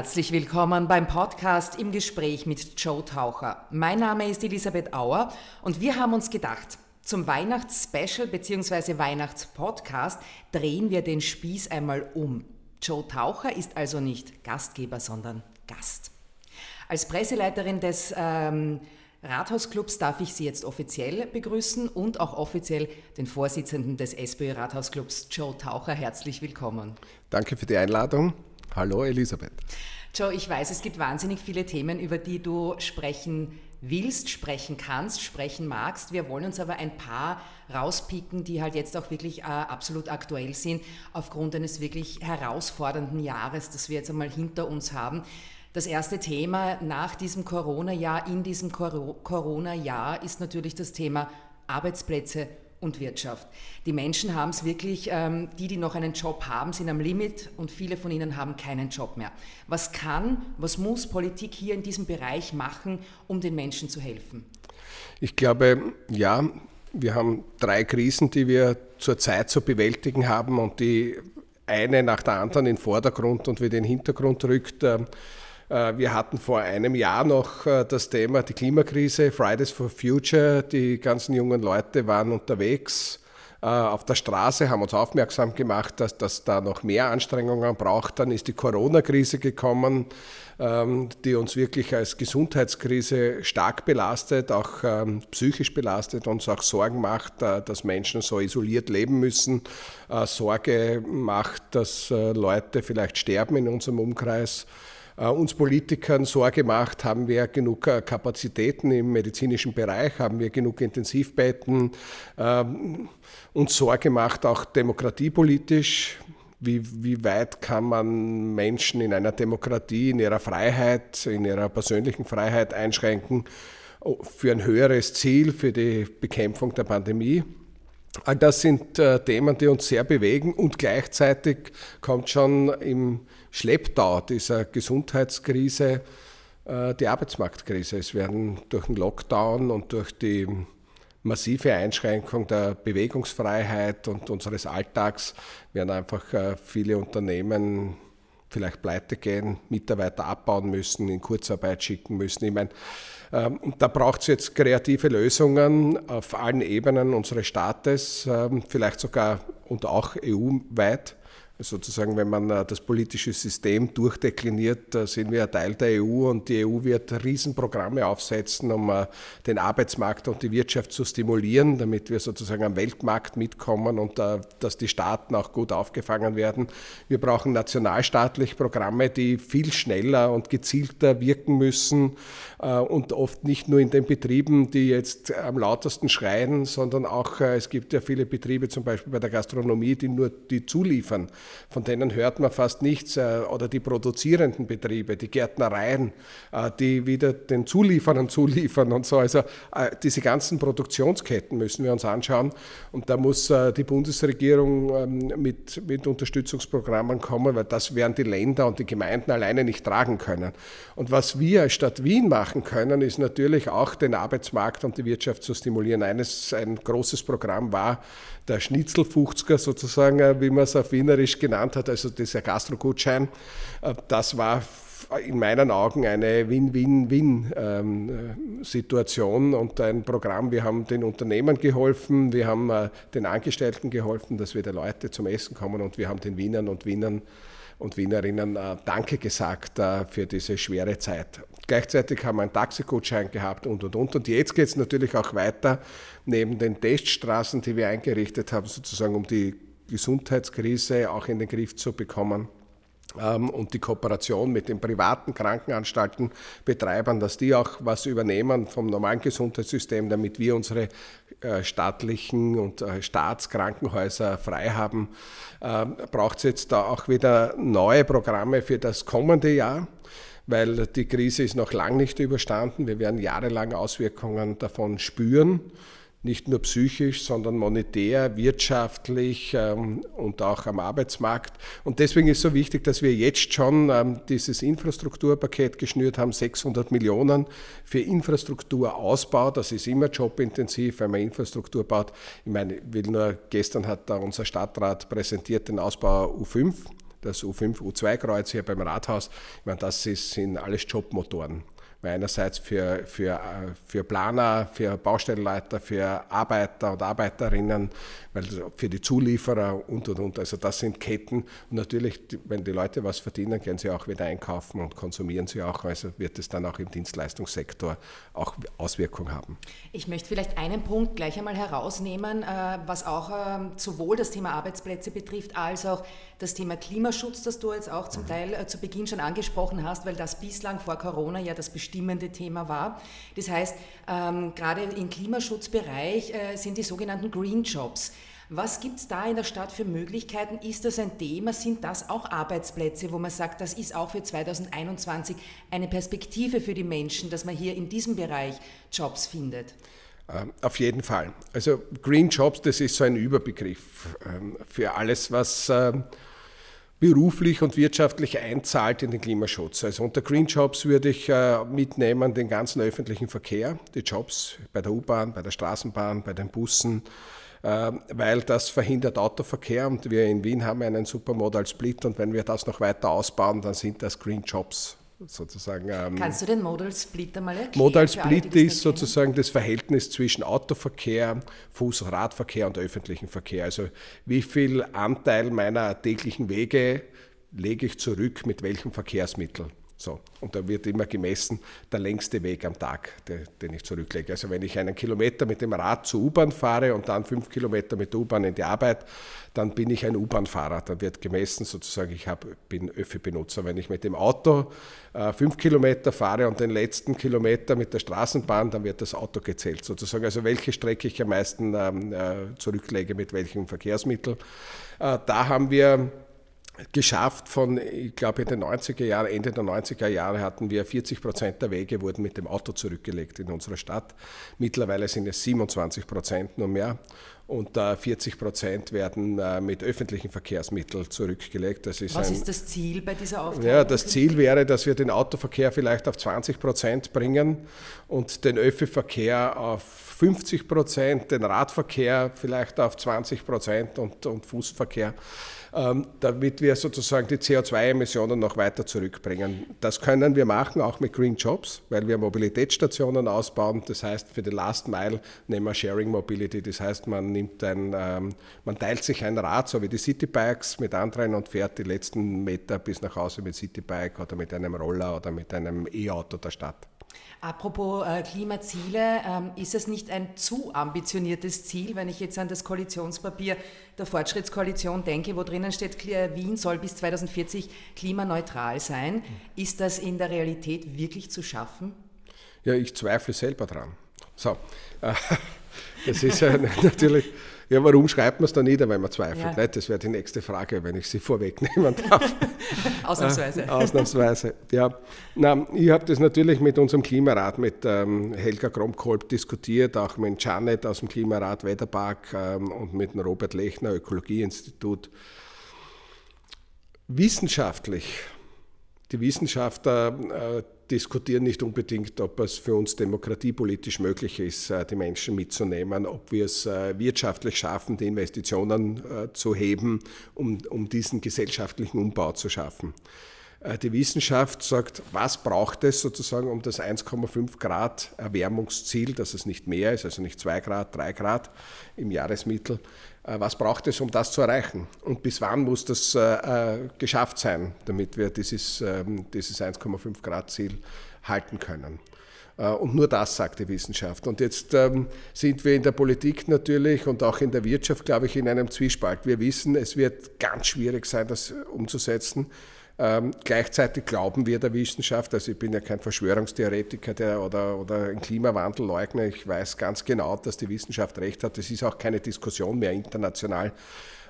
Herzlich willkommen beim Podcast im Gespräch mit Joe Taucher. Mein Name ist Elisabeth Auer und wir haben uns gedacht, zum Weihnachtsspecial bzw. Weihnachtspodcast drehen wir den Spieß einmal um. Joe Taucher ist also nicht Gastgeber, sondern Gast. Als Presseleiterin des ähm, Rathausclubs darf ich Sie jetzt offiziell begrüßen und auch offiziell den Vorsitzenden des SPÖ Rathausclubs, Joe Taucher. Herzlich willkommen. Danke für die Einladung. Hallo Elisabeth. Joe, ich weiß, es gibt wahnsinnig viele Themen, über die du sprechen willst, sprechen kannst, sprechen magst. Wir wollen uns aber ein paar rauspicken, die halt jetzt auch wirklich äh, absolut aktuell sind, aufgrund eines wirklich herausfordernden Jahres, das wir jetzt einmal hinter uns haben. Das erste Thema nach diesem Corona-Jahr, in diesem Corona-Jahr ist natürlich das Thema Arbeitsplätze und Wirtschaft. Die Menschen haben es wirklich, ähm, die, die noch einen Job haben, sind am Limit und viele von ihnen haben keinen Job mehr. Was kann, was muss Politik hier in diesem Bereich machen, um den Menschen zu helfen? Ich glaube, ja, wir haben drei Krisen, die wir zurzeit zu bewältigen haben und die eine nach der anderen in den Vordergrund und wieder in den Hintergrund rückt. Äh, wir hatten vor einem Jahr noch äh, das Thema die Klimakrise, Fridays for Future. Die ganzen jungen Leute waren unterwegs äh, auf der Straße, haben uns aufmerksam gemacht, dass das da noch mehr Anstrengungen braucht. Dann ist die Corona-Krise gekommen, ähm, die uns wirklich als Gesundheitskrise stark belastet, auch ähm, psychisch belastet, uns auch Sorgen macht, dass Menschen so isoliert leben müssen, Sorge macht, dass Leute vielleicht sterben in unserem Umkreis. Äh, uns Politikern Sorge macht, haben wir genug äh, Kapazitäten im medizinischen Bereich, haben wir genug Intensivbetten, ähm, uns Sorge macht auch demokratiepolitisch. Wie, wie weit kann man Menschen in einer Demokratie, in ihrer Freiheit, in ihrer persönlichen Freiheit einschränken oh, für ein höheres Ziel, für die Bekämpfung der Pandemie? All das sind äh, Themen, die uns sehr bewegen und gleichzeitig kommt schon im Schlepptau dieser Gesundheitskrise äh, die Arbeitsmarktkrise. Es werden durch den Lockdown und durch die massive Einschränkung der Bewegungsfreiheit und unseres Alltags werden einfach äh, viele Unternehmen vielleicht pleite gehen, Mitarbeiter abbauen müssen, in Kurzarbeit schicken müssen. Ich meine, ähm, da braucht es jetzt kreative Lösungen auf allen Ebenen unseres Staates, ähm, vielleicht sogar und auch EU-weit sozusagen, wenn man äh, das politische System durchdekliniert, sind wir ein Teil der EU und die EU wird Riesenprogramme aufsetzen, um äh, den Arbeitsmarkt und die Wirtschaft zu stimulieren, damit wir sozusagen am Weltmarkt mitkommen und äh, dass die Staaten auch gut aufgefangen werden. Wir brauchen nationalstaatliche Programme, die viel schneller und gezielter wirken müssen und oft nicht nur in den Betrieben, die jetzt am lautesten schreien, sondern auch, es gibt ja viele Betriebe, zum Beispiel bei der Gastronomie, die nur die zuliefern von denen hört man fast nichts, äh, oder die produzierenden Betriebe, die Gärtnereien, äh, die wieder den Zulieferern zuliefern und so. Also äh, diese ganzen Produktionsketten müssen wir uns anschauen und da muss die Bundesregierung ähm, mit, mit Unterstützungsprogrammen kommen, weil das werden die Länder und die Gemeinden alleine nicht tragen können. Und was wir als Stadt Wien machen können, ist natürlich auch den Arbeitsmarkt und die Wirtschaft zu stimulieren. Eines, ein großes Programm war der Schnitzelfuchzger sozusagen, wie man es auf Wienerisch genannt hat, also dieser Gastrogutschein, äh, das war in meinen Augen eine Win-Win-Win-Situation ähm, und ein Programm. Wir haben den Unternehmen geholfen, wir haben äh, den Angestellten geholfen, dass wieder Leute zum Essen kommen und wir haben den Wienern und Wienern und Wienerinnen Danke gesagt für diese schwere Zeit. Gleichzeitig haben wir einen Taxigutschein gehabt und und und. Und jetzt geht es natürlich auch weiter, neben den Teststraßen, die wir eingerichtet haben, sozusagen um die Gesundheitskrise auch in den Griff zu bekommen ähm, und die Kooperation mit den privaten Krankenanstaltenbetreibern, dass die auch was übernehmen vom normalen Gesundheitssystem, damit wir unsere äh, staatlichen und äh, Staatskrankenhäuser frei haben, ähm, braucht es jetzt da auch wieder neue Programme für das kommende Jahr? Weil die Krise ist noch lange nicht überstanden. Wir werden jahrelang Auswirkungen davon spüren, nicht nur psychisch, sondern monetär, wirtschaftlich ähm, und auch am Arbeitsmarkt. Und deswegen ist so wichtig, dass wir jetzt schon ähm, dieses Infrastrukturpaket geschnürt haben, 600 Millionen für Infrastrukturausbau. Das ist immer jobintensiv, wenn man Infrastruktur baut. Ich meine, will nur, gestern hat da unser Stadtrat präsentiert den Ausbau U5 das U5, U2-Kreuz hier beim Rathaus. Ich meine, das ist, sind alles Jobmotoren einerseits für, für, äh, für Planer, für Baustellenleiter, für Arbeiter und Arbeiterinnen, weil für die Zulieferer und und und. Also das sind Ketten. Und natürlich, wenn die Leute was verdienen, gehen sie auch wieder einkaufen und konsumieren sie auch. Also wird es dann auch im Dienstleistungssektor auch Auswirkungen haben. Ich möchte vielleicht einen Punkt gleich einmal herausnehmen, äh, was auch ähm, sowohl das Thema Arbeitsplätze betrifft, als auch das Thema Klimaschutz, das du jetzt auch zum Teil äh, zu Beginn schon angesprochen hast, weil das bislang vor Corona ja das bestimmende Thema war. Das heißt, ähm, gerade im Klimaschutzbereich äh, sind die sogenannten Green Jobs. Was gibt es da in der Stadt für Möglichkeiten? Ist das ein Thema? Sind das auch Arbeitsplätze, wo man sagt, das ist auch für 2021 eine Perspektive für die Menschen, dass man hier in diesem Bereich Jobs findet? Ähm, auf jeden Fall. Also Green Jobs, das ist so ein Überbegriff ähm, für alles, was ähm, beruflich und wirtschaftlich einzahlt in den Klimaschutz. Also unter Green Jobs würde ich äh, mitnehmen den ganzen öffentlichen Verkehr, die Jobs bei der U-Bahn, bei der Straßenbahn, bei den Bussen, äh, weil das verhindert Autoverkehr und wir in Wien haben einen Supermodal Split und wenn wir das noch weiter ausbauen, dann sind das Green Jobs sozusagen. Ähm, Kannst du den Modal Split einmal erklären? Modal Split alle, ist sozusagen das Verhältnis zwischen Autoverkehr, Fuß- und Radverkehr und öffentlichem Verkehr. Also wie viel Anteil meiner täglichen Wege lege ich zurück mit welchem Verkehrsmittel? So, und da wird immer gemessen der längste Weg am Tag, den ich zurücklege. Also wenn ich einen Kilometer mit dem Rad zur U-Bahn fahre und dann fünf Kilometer mit der U-Bahn in die Arbeit, dann bin ich ein U-Bahn-Fahrer. Dann wird gemessen sozusagen, ich hab, bin Öffi-Benutzer. Wenn ich mit dem Auto äh, fünf Kilometer fahre und den letzten Kilometer mit der Straßenbahn, dann wird das Auto gezählt sozusagen. Also welche Strecke ich am meisten ähm, äh, zurücklege mit welchem Verkehrsmittel. Äh, da haben wir geschafft von, ich glaube in den 90er Jahren, Ende der 90er Jahre hatten wir 40 Prozent der Wege wurden mit dem Auto zurückgelegt in unserer Stadt. Mittlerweile sind es 27 Prozent nur mehr und 40 Prozent werden äh, mit öffentlichen Verkehrsmitteln zurückgelegt. Das ist Was ein, ist das Ziel bei dieser Aufteilung? Ja, das Ziel wäre, dass wir den Autoverkehr vielleicht auf 20 Prozent bringen und den Öffi-Verkehr auf 50 Prozent, den Radverkehr vielleicht auf 20 Prozent und, und Fußverkehr. Ähm, damit wir sozusagen die CO2-Emissionen noch weiter zurückbringen. Das können wir machen, auch mit Green Jobs, weil wir Mobilitätsstationen ausbauen. Das heißt, für die Last Mile nehmen wir Sharing Mobility. Das heißt, man, nimmt ein, ähm, man teilt sich ein Rad, so wie die Citybikes, mit anderen und fährt die letzten Meter bis nach Hause mit Citybike oder mit einem Roller oder mit einem E-Auto der Stadt. Apropos äh, Klimaziele, ähm, ist es nicht ein zu ambitioniertes Ziel, wenn ich jetzt an das Koalitionspapier der Fortschrittskoalition denke, wo drinnen steht, Wien soll bis 2040 klimaneutral sein? Ist das in der Realität wirklich zu schaffen? Ja, ich zweifle selber dran. So, das ist ja natürlich ja, warum schreibt man es da nieder, wenn man zweifelt? Ja. Das wäre die nächste Frage, wenn ich sie vorwegnehmen darf. Ausnahmsweise. Äh, ausnahmsweise, ja. Na, ich habe das natürlich mit unserem Klimarat, mit ähm, Helga Kromkolb diskutiert, auch mit Janet aus dem Klimarat Wetterpark ähm, und mit dem Robert Lechner Ökologieinstitut. Wissenschaftlich, die Wissenschaftler äh, diskutieren nicht unbedingt, ob es für uns demokratiepolitisch möglich ist, äh, die Menschen mitzunehmen, ob wir es äh, wirtschaftlich schaffen, die Investitionen äh, zu heben, um, um diesen gesellschaftlichen Umbau zu schaffen. Die Wissenschaft sagt, was braucht es sozusagen, um das 1,5 Grad Erwärmungsziel, dass es nicht mehr ist, also nicht 2 Grad, 3 Grad im Jahresmittel, was braucht es, um das zu erreichen? Und bis wann muss das äh, geschafft sein, damit wir dieses, ähm, dieses 1,5 Grad Ziel halten können? Und nur das sagt die Wissenschaft. Und jetzt ähm, sind wir in der Politik natürlich und auch in der Wirtschaft, glaube ich, in einem Zwiespalt. Wir wissen, es wird ganz schwierig sein, das umzusetzen. Ähm, gleichzeitig glauben wir der Wissenschaft, also ich bin ja kein Verschwörungstheoretiker der, oder, oder ein Klimawandelleugner, ich weiß ganz genau, dass die Wissenschaft recht hat. Es ist auch keine Diskussion mehr international,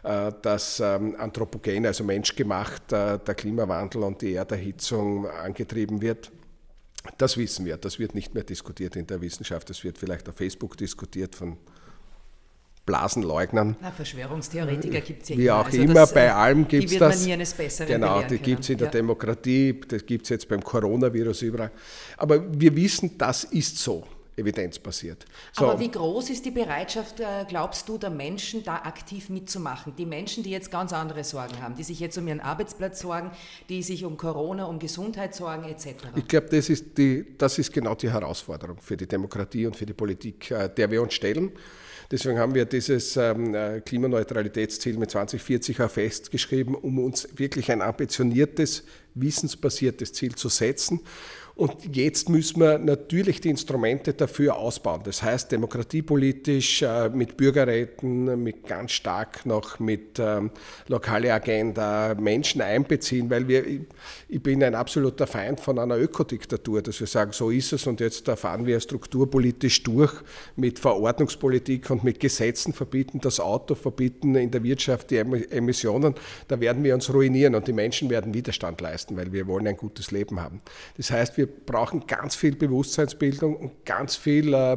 äh, dass ähm, anthropogen, also menschgemacht, äh, der Klimawandel und die Erderhitzung angetrieben wird. Das wissen wir, das wird nicht mehr diskutiert in der Wissenschaft, das wird vielleicht auf Facebook diskutiert von Blasenleugnern. Na, Verschwörungstheoretiker gibt es ja Wie immer. auch also immer, das, bei äh, allem gibt es das. Die wird man nie eines Besseren Genau, die gibt es in der ja. Demokratie, das gibt es jetzt beim Coronavirus überall. Aber wir wissen, das ist so. evidenzbasiert. So. Aber wie groß ist die Bereitschaft, äh, glaubst du, der Menschen da aktiv mitzumachen? Die Menschen, die jetzt ganz andere Sorgen haben, die sich jetzt um ihren Arbeitsplatz sorgen, die sich um Corona, um Gesundheit sorgen etc. Ich glaube, das, ist das ist genau die Herausforderung für die Demokratie und für die Politik, äh, der wir uns stellen. Deswegen haben wir dieses ähm, äh, Klimaneutralitätsziel mit 2040 auch festgeschrieben, um uns wirklich ein ambitioniertes, wissensbasiertes Ziel zu setzen. Und jetzt müssen wir natürlich die Instrumente dafür ausbauen. Das heißt, demokratiepolitisch äh, mit Bürgerräten, mit ganz stark noch mit ähm, lokale Agenda Menschen einbeziehen, weil wir, ich bin ein absoluter Feind von einer Ökodiktatur, dass wir sagen, so ist es und jetzt fahren wir strukturpolitisch durch mit Verordnungspolitik und mit Gesetzen verbieten, das Auto verbieten, in der Wirtschaft die Emissionen. Da werden wir uns ruinieren und die Menschen werden Widerstand leisten, weil wir wollen ein gutes Leben haben. Das heißt, wir brauchen ganz viel Bewusstseinsbildung und ganz viel äh,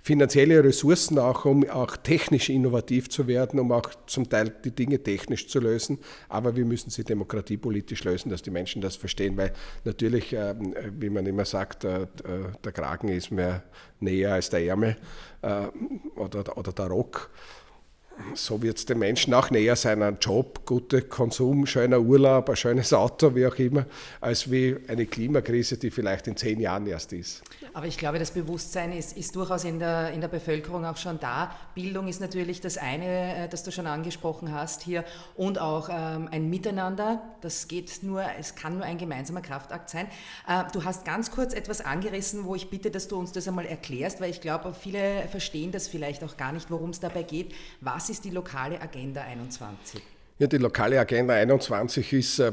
finanzielle Ressourcen auch, um auch technisch innovativ zu werden, um auch zum Teil die Dinge technisch zu lösen. Aber wir müssen sie demokratiepolitisch lösen, dass die Menschen das verstehen, weil natürlich, äh, wie man immer sagt, äh, der Kragen ist mehr näher als der Ärmel äh, oder, oder der Rock so wird es den Menschen auch näher sein, ein Job, guter Konsum, schöner Urlaub, ein schönes Auto, wie auch immer, als wie eine Klimakrise, die vielleicht in zehn Jahren erst ist. Aber ich glaube, das Bewusstsein ist, ist durchaus in der, in der Bevölkerung auch schon da. Bildung ist natürlich das eine, äh, das du schon angesprochen hast hier und auch ähm, ein Miteinander. Das geht nur, es kann nur ein gemeinsamer Kraftakt sein. Äh, du hast ganz kurz etwas angerissen, wo ich bitte, dass du uns das einmal erklärst, weil ich glaube, viele verstehen das vielleicht auch gar nicht, worum es dabei geht. Was ist die lokale Agenda 21? Ja, die lokale Agenda 21 ist äh,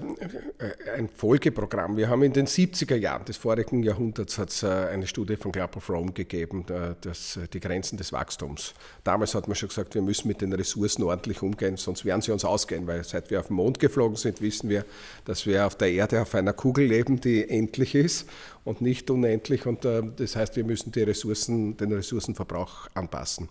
ein Folgeprogramm. Wir haben in den 70er Jahren des vorigen Jahrhunderts hat's, äh, eine Studie von Club of Rome gegeben, äh, das, die Grenzen des Wachstums. Damals hat man schon gesagt, wir müssen mit den Ressourcen ordentlich umgehen, sonst werden sie uns ausgehen, weil seit wir auf den Mond geflogen sind, wissen wir, dass wir auf der Erde auf einer Kugel leben, die endlich ist und nicht unendlich. Und das heißt, wir müssen die Ressourcen, den Ressourcenverbrauch anpassen.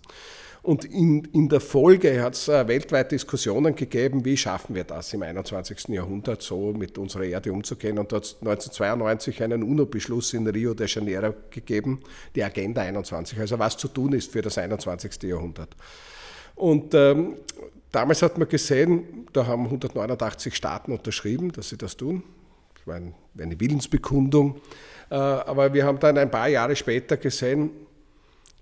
Und in, in der Folge hat es äh, weltweit Diskussionen gegeben, wie schaffen wir das im 21. Jahrhundert so mit unserer Erde umzugehen. Und da hat es 1992 einen UNO-Beschluss in Rio de Janeiro gegeben, die Agenda 21, also was zu tun ist für das 21. Jahrhundert. Und ähm, damals hat man gesehen, da haben 189 Staaten unterschrieben, dass sie das tun. Das war eine Willensbekundung. Äh, aber wir haben dann ein paar Jahre später gesehen,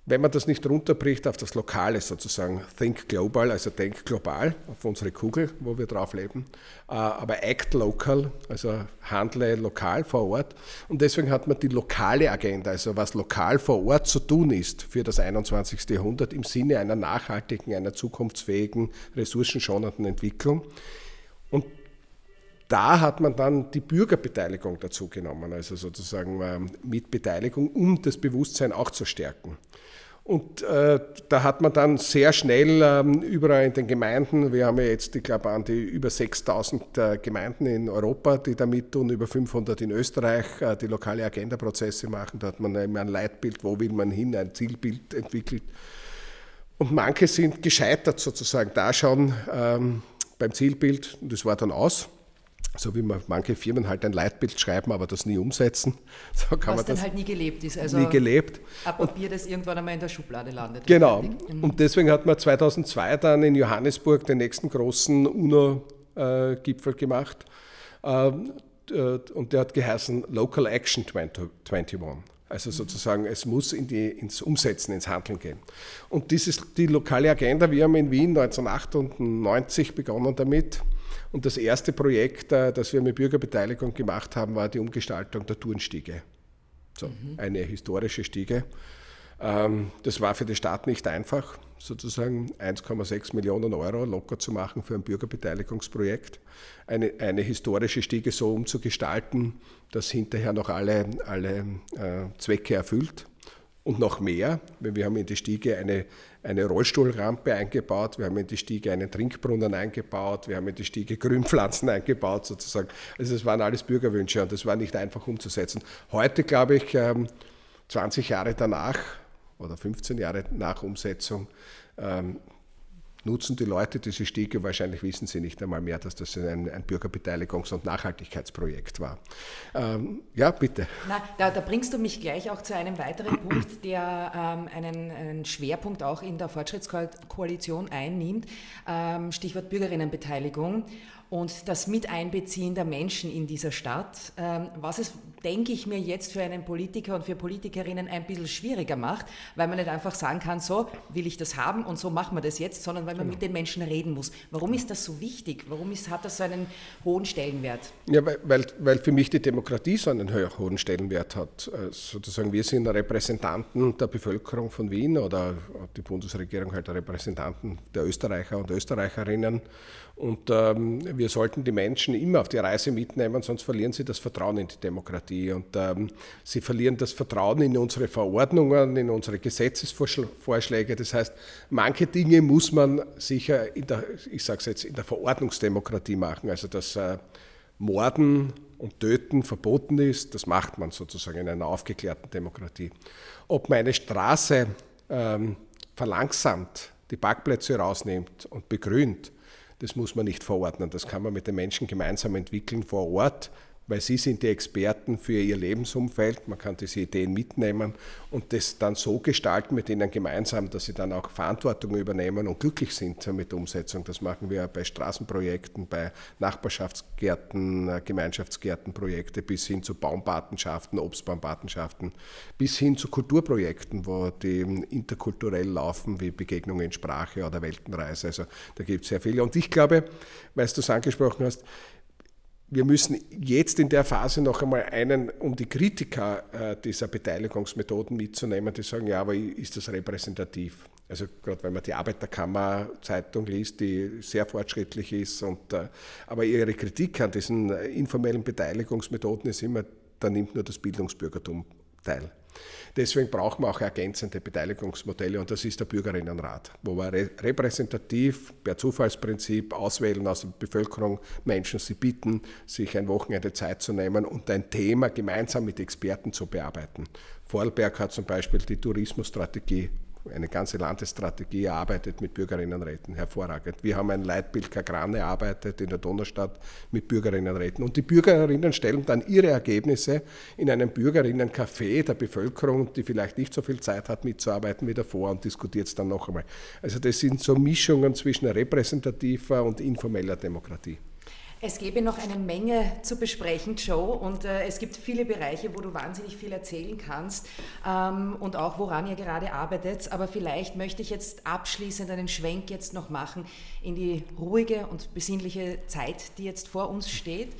wenn man das nicht runterbricht auf das Lokale sozusagen, think global, also denk global auf unsere Kugel, wo wir drauf leben, äh, aber act local, also handle lokal vor Ort. Und deswegen hat man die lokale Agenda, also was lokal vor Ort zu tun ist für das 21. Jahrhundert im Sinne einer nachhaltigen, einer zukunftsfähigen, ressourcenschonenden Entwicklung. Da hat man dann die Bürgerbeteiligung dazu genommen, also sozusagen ähm, Mitbeteiligung, um das Bewusstsein auch zu stärken. Und äh, da hat man dann sehr schnell ähm, überall in den Gemeinden, wir haben ja jetzt, ich glaube, an die über 6000 äh, Gemeinden in Europa, die da mit tun, über 500 in Österreich, äh, die lokale Agenda-Prozesse machen. Da hat man immer ein Leitbild, wo will man hin, ein Zielbild entwickelt. Und manche sind gescheitert sozusagen da schon ähm, beim Zielbild, und das war dann aus so wie man manche Firmen halt ein Leitbild schreiben, aber das nie umsetzen. So kann Was man dann halt nie gelebt ist. Also nie gelebt. Ein Papier, das irgendwann einmal in der Schublade landet. Genau. Mhm. Und deswegen hat man 2002 dann in Johannesburg den nächsten großen UNO-Gipfel gemacht. Ähm, äh, und der hat geheißen Local Action 21. Also mhm. sozusagen, es muss in die, ins Umsetzen, ins Handeln gehen. Und dieses, die lokale Agenda, wir haben in Wien 1998 begonnen damit, und das erste Projekt, äh, das wir mit Bürgerbeteiligung gemacht haben, war die Umgestaltung der Turnstiege. So, mhm. Eine historische Stiege. Ähm, das war für die Stadt nicht einfach, sozusagen 1,6 Millionen Euro locker zu machen für ein Bürgerbeteiligungsprojekt. Eine, eine historische Stiege so umzugestalten, dass hinterher noch alle, alle äh, Zwecke erfüllt und noch mehr. Wir haben in die Stiege eine, eine Rollstuhlrampe eingebaut, wir haben in die Stiege einen Trinkbrunnen eingebaut, wir haben in die Stiege Grünpflanzen eingebaut sozusagen. Also es waren alles Bürgerwünsche und das war nicht einfach umzusetzen. Heute, glaube ich, 20 ähm, Jahre danach oder 15 Jahre nach Umsetzung, ähm, nutzen die Leute diese Stiege. Wahrscheinlich wissen sie nicht einmal mehr, dass das ein, ein Bürgerbeteiligungs- und Nachhaltigkeitsprojekt war. Ähm, ja, bitte. Na, da, da, bringst du mich gleich auch zu einem weiteren Punkt, der ähm, einen, einen, Schwerpunkt auch in der Fortschrittskoalition einnimmt. Ähm, Stichwort Bürgerinnenbeteiligung und das Miteinbeziehen der Menschen in dieser Stadt, ähm, was es, denke ich mir, jetzt für einen Politiker und für Politikerinnen ein bisschen schwieriger macht, weil man nicht einfach sagen kann, so will ich das haben und so machen wir das jetzt, sondern weil man genau. mit den Menschen reden muss. Warum ist das so wichtig? Warum ist, hat das so einen hohen Stellenwert? Ja, weil, weil, weil für mich die Demokratie so einen hohen Stellenwert hat. Äh, sozusagen, wir sind Repräsentanten der Bevölkerung von Wien oder die Bundesregierung halt Repräsentanten der Österreicher und Österreicherinnen und ähm, wir sollten die Menschen immer auf die Reise mitnehmen, sonst verlieren sie das Vertrauen in die Demokratie. Und ähm, sie verlieren das Vertrauen in unsere Verordnungen, in unsere Gesetzesvorschläge. Das heißt, manche Dinge muss man sicher in der, ich sage jetzt, in der Verordnungsdemokratie machen. Also dass äh, Morden und Töten verboten ist, das macht man sozusagen in einer aufgeklärten Demokratie. Ob man eine Straße ähm, verlangsamt, die Parkplätze rausnimmt und begrünt, das muss man nicht verordnen. Das kann man mit den Menschen gemeinsam entwickeln vor Ort weil sie sind die Experten für ihr Lebensumfeld. Man kann diese Ideen mitnehmen und das dann so gestalten mit ihnen gemeinsam, dass sie dann auch Verantwortung übernehmen und glücklich sind mit der Umsetzung. Das machen wir bei Straßenprojekten, bei Nachbarschaftsgärten, äh, Gemeinschaftsgärtenprojekte bis hin zu Baumpatenschaften, Obstbaumpatenschaften, bis hin zu Kulturprojekten, wo die interkulturell laufen, wie Begegnungen in Sprache oder Weltenreise. Also da gibt es sehr viele. Und ich glaube, weil du es angesprochen hast, wir müssen jetzt in der Phase noch einmal einen, um die Kritiker äh, dieser Beteiligungsmethoden mitzunehmen, die sagen, ja, aber ist das repräsentativ? Also gerade wenn man die Arbeiterkammer-Zeitung liest, die sehr fortschrittlich ist, und, äh, aber ihre Kritik an diesen informellen Beteiligungsmethoden ist immer, da nimmt nur das Bildungsbürgertum teil. Deswegen brauchen wir auch ergänzende Beteiligungsmodelle und das ist der Bürgerinnenrat, wo wir repräsentativ per Zufallsprinzip auswählen aus der Bevölkerung Menschen, sie bitten, sich ein Wochenende Zeit zu nehmen und ein Thema gemeinsam mit Experten zu bearbeiten. Vorarlberg hat zum Beispiel die Tourismusstrategie eine ganze Landesstrategie erarbeitet mit Bürgerinnenräten, hervorragend. Wir haben ein Leitbild Kagran erarbeitet in der Donaustadt mit Bürgerinnenräten. Und die Bürgerinnen stellen dann ihre Ergebnisse in einem Bürgerinnencafé der Bevölkerung, die vielleicht nicht so viel Zeit hat mitzuarbeiten, wieder vor und diskutiert es dann noch einmal. Also das sind so Mischungen zwischen repräsentativer und informeller Demokratie. Es gäbe noch eine Menge zu besprechen, Joe, und äh, es gibt viele Bereiche, wo du wahnsinnig viel erzählen kannst ähm, und auch woran ihr gerade arbeitet. Aber vielleicht möchte ich jetzt abschließend einen Schwenk jetzt noch machen in die ruhige und besinnliche Zeit, die jetzt vor uns steht.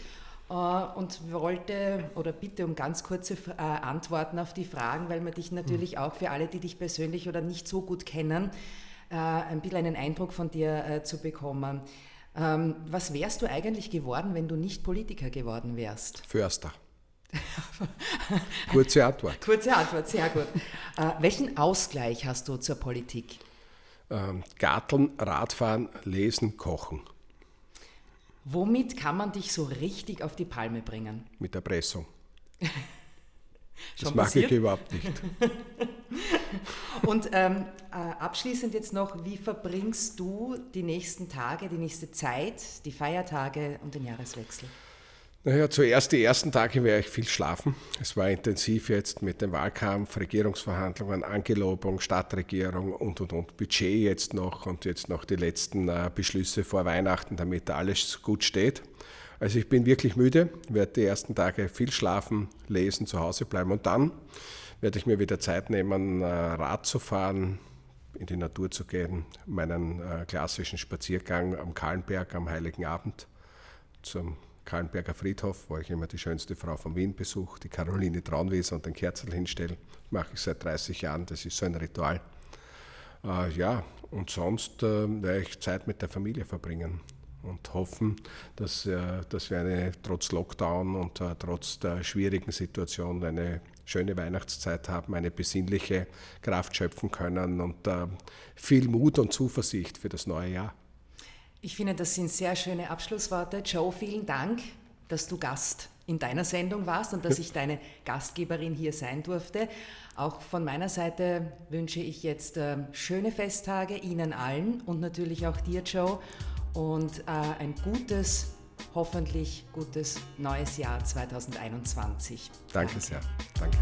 Äh, und wollte oder bitte um ganz kurze äh, Antworten auf die Fragen, weil man dich natürlich auch für alle, die dich persönlich oder nicht so gut kennen, äh, ein bisschen einen Eindruck von dir zu bekommen. Ähm, was wärst du eigentlich geworden, wenn du nicht Politiker geworden wärst? Förster. Kurze Antwort. Kurze Antwort, sehr gut. Äh, welchen Ausgleich hast du zur Politik? Ähm, Garteln, Radfahren, Lesen, Kochen. Womit kann man dich so richtig auf die Palme bringen? Mit Erpressung. das mag ich überhaupt nicht. Und ähm, äh, abschließend jetzt noch, wie verbringst du die nächsten Tage, die nächste Zeit, die Feiertage und den Jahreswechsel? Naja, zuerst die ersten Tage werde ich viel schlafen. Es war intensiv jetzt mit dem Wahlkampf, Regierungsverhandlungen, Angelobung, Stadtregierung und und und Budget jetzt noch und jetzt noch die letzten äh, Beschlüsse vor Weihnachten, damit alles gut steht. Also ich bin wirklich müde, werde die ersten Tage viel schlafen, lesen, zu Hause bleiben und dann werde ich mir wieder Zeit nehmen, äh, Rad zu fahren, in die Natur zu gehen, meinen äh, klassischen Spaziergang am Kahlenberg am Heiligen Abend zum Kahlenberger Friedhof, wo ich immer die schönste Frau von Wien besuche, die Caroline Traunweser und den Kerzel hinstelle. Das mache ich seit 30 Jahren, das ist so ein Ritual. Äh, ja, und sonst werde ich Zeit mit der Familie verbringen und hoffen, dass, äh, dass wir eine, trotz Lockdown und äh, trotz der schwierigen Situation eine schöne Weihnachtszeit haben, eine besinnliche Kraft schöpfen können und äh, viel Mut und Zuversicht für das neue Jahr. Ich finde, das sind sehr schöne Abschlussworte. Joe, vielen Dank, dass du Gast in deiner Sendung warst und dass ich deine Gastgeberin hier sein durfte. Auch von meiner Seite wünsche ich jetzt schöne Festtage Ihnen allen und natürlich auch dir, Joe und äh, ein gutes, hoffentlich gutes neues Jahr 2021. Danke, Danke. sehr. Danke.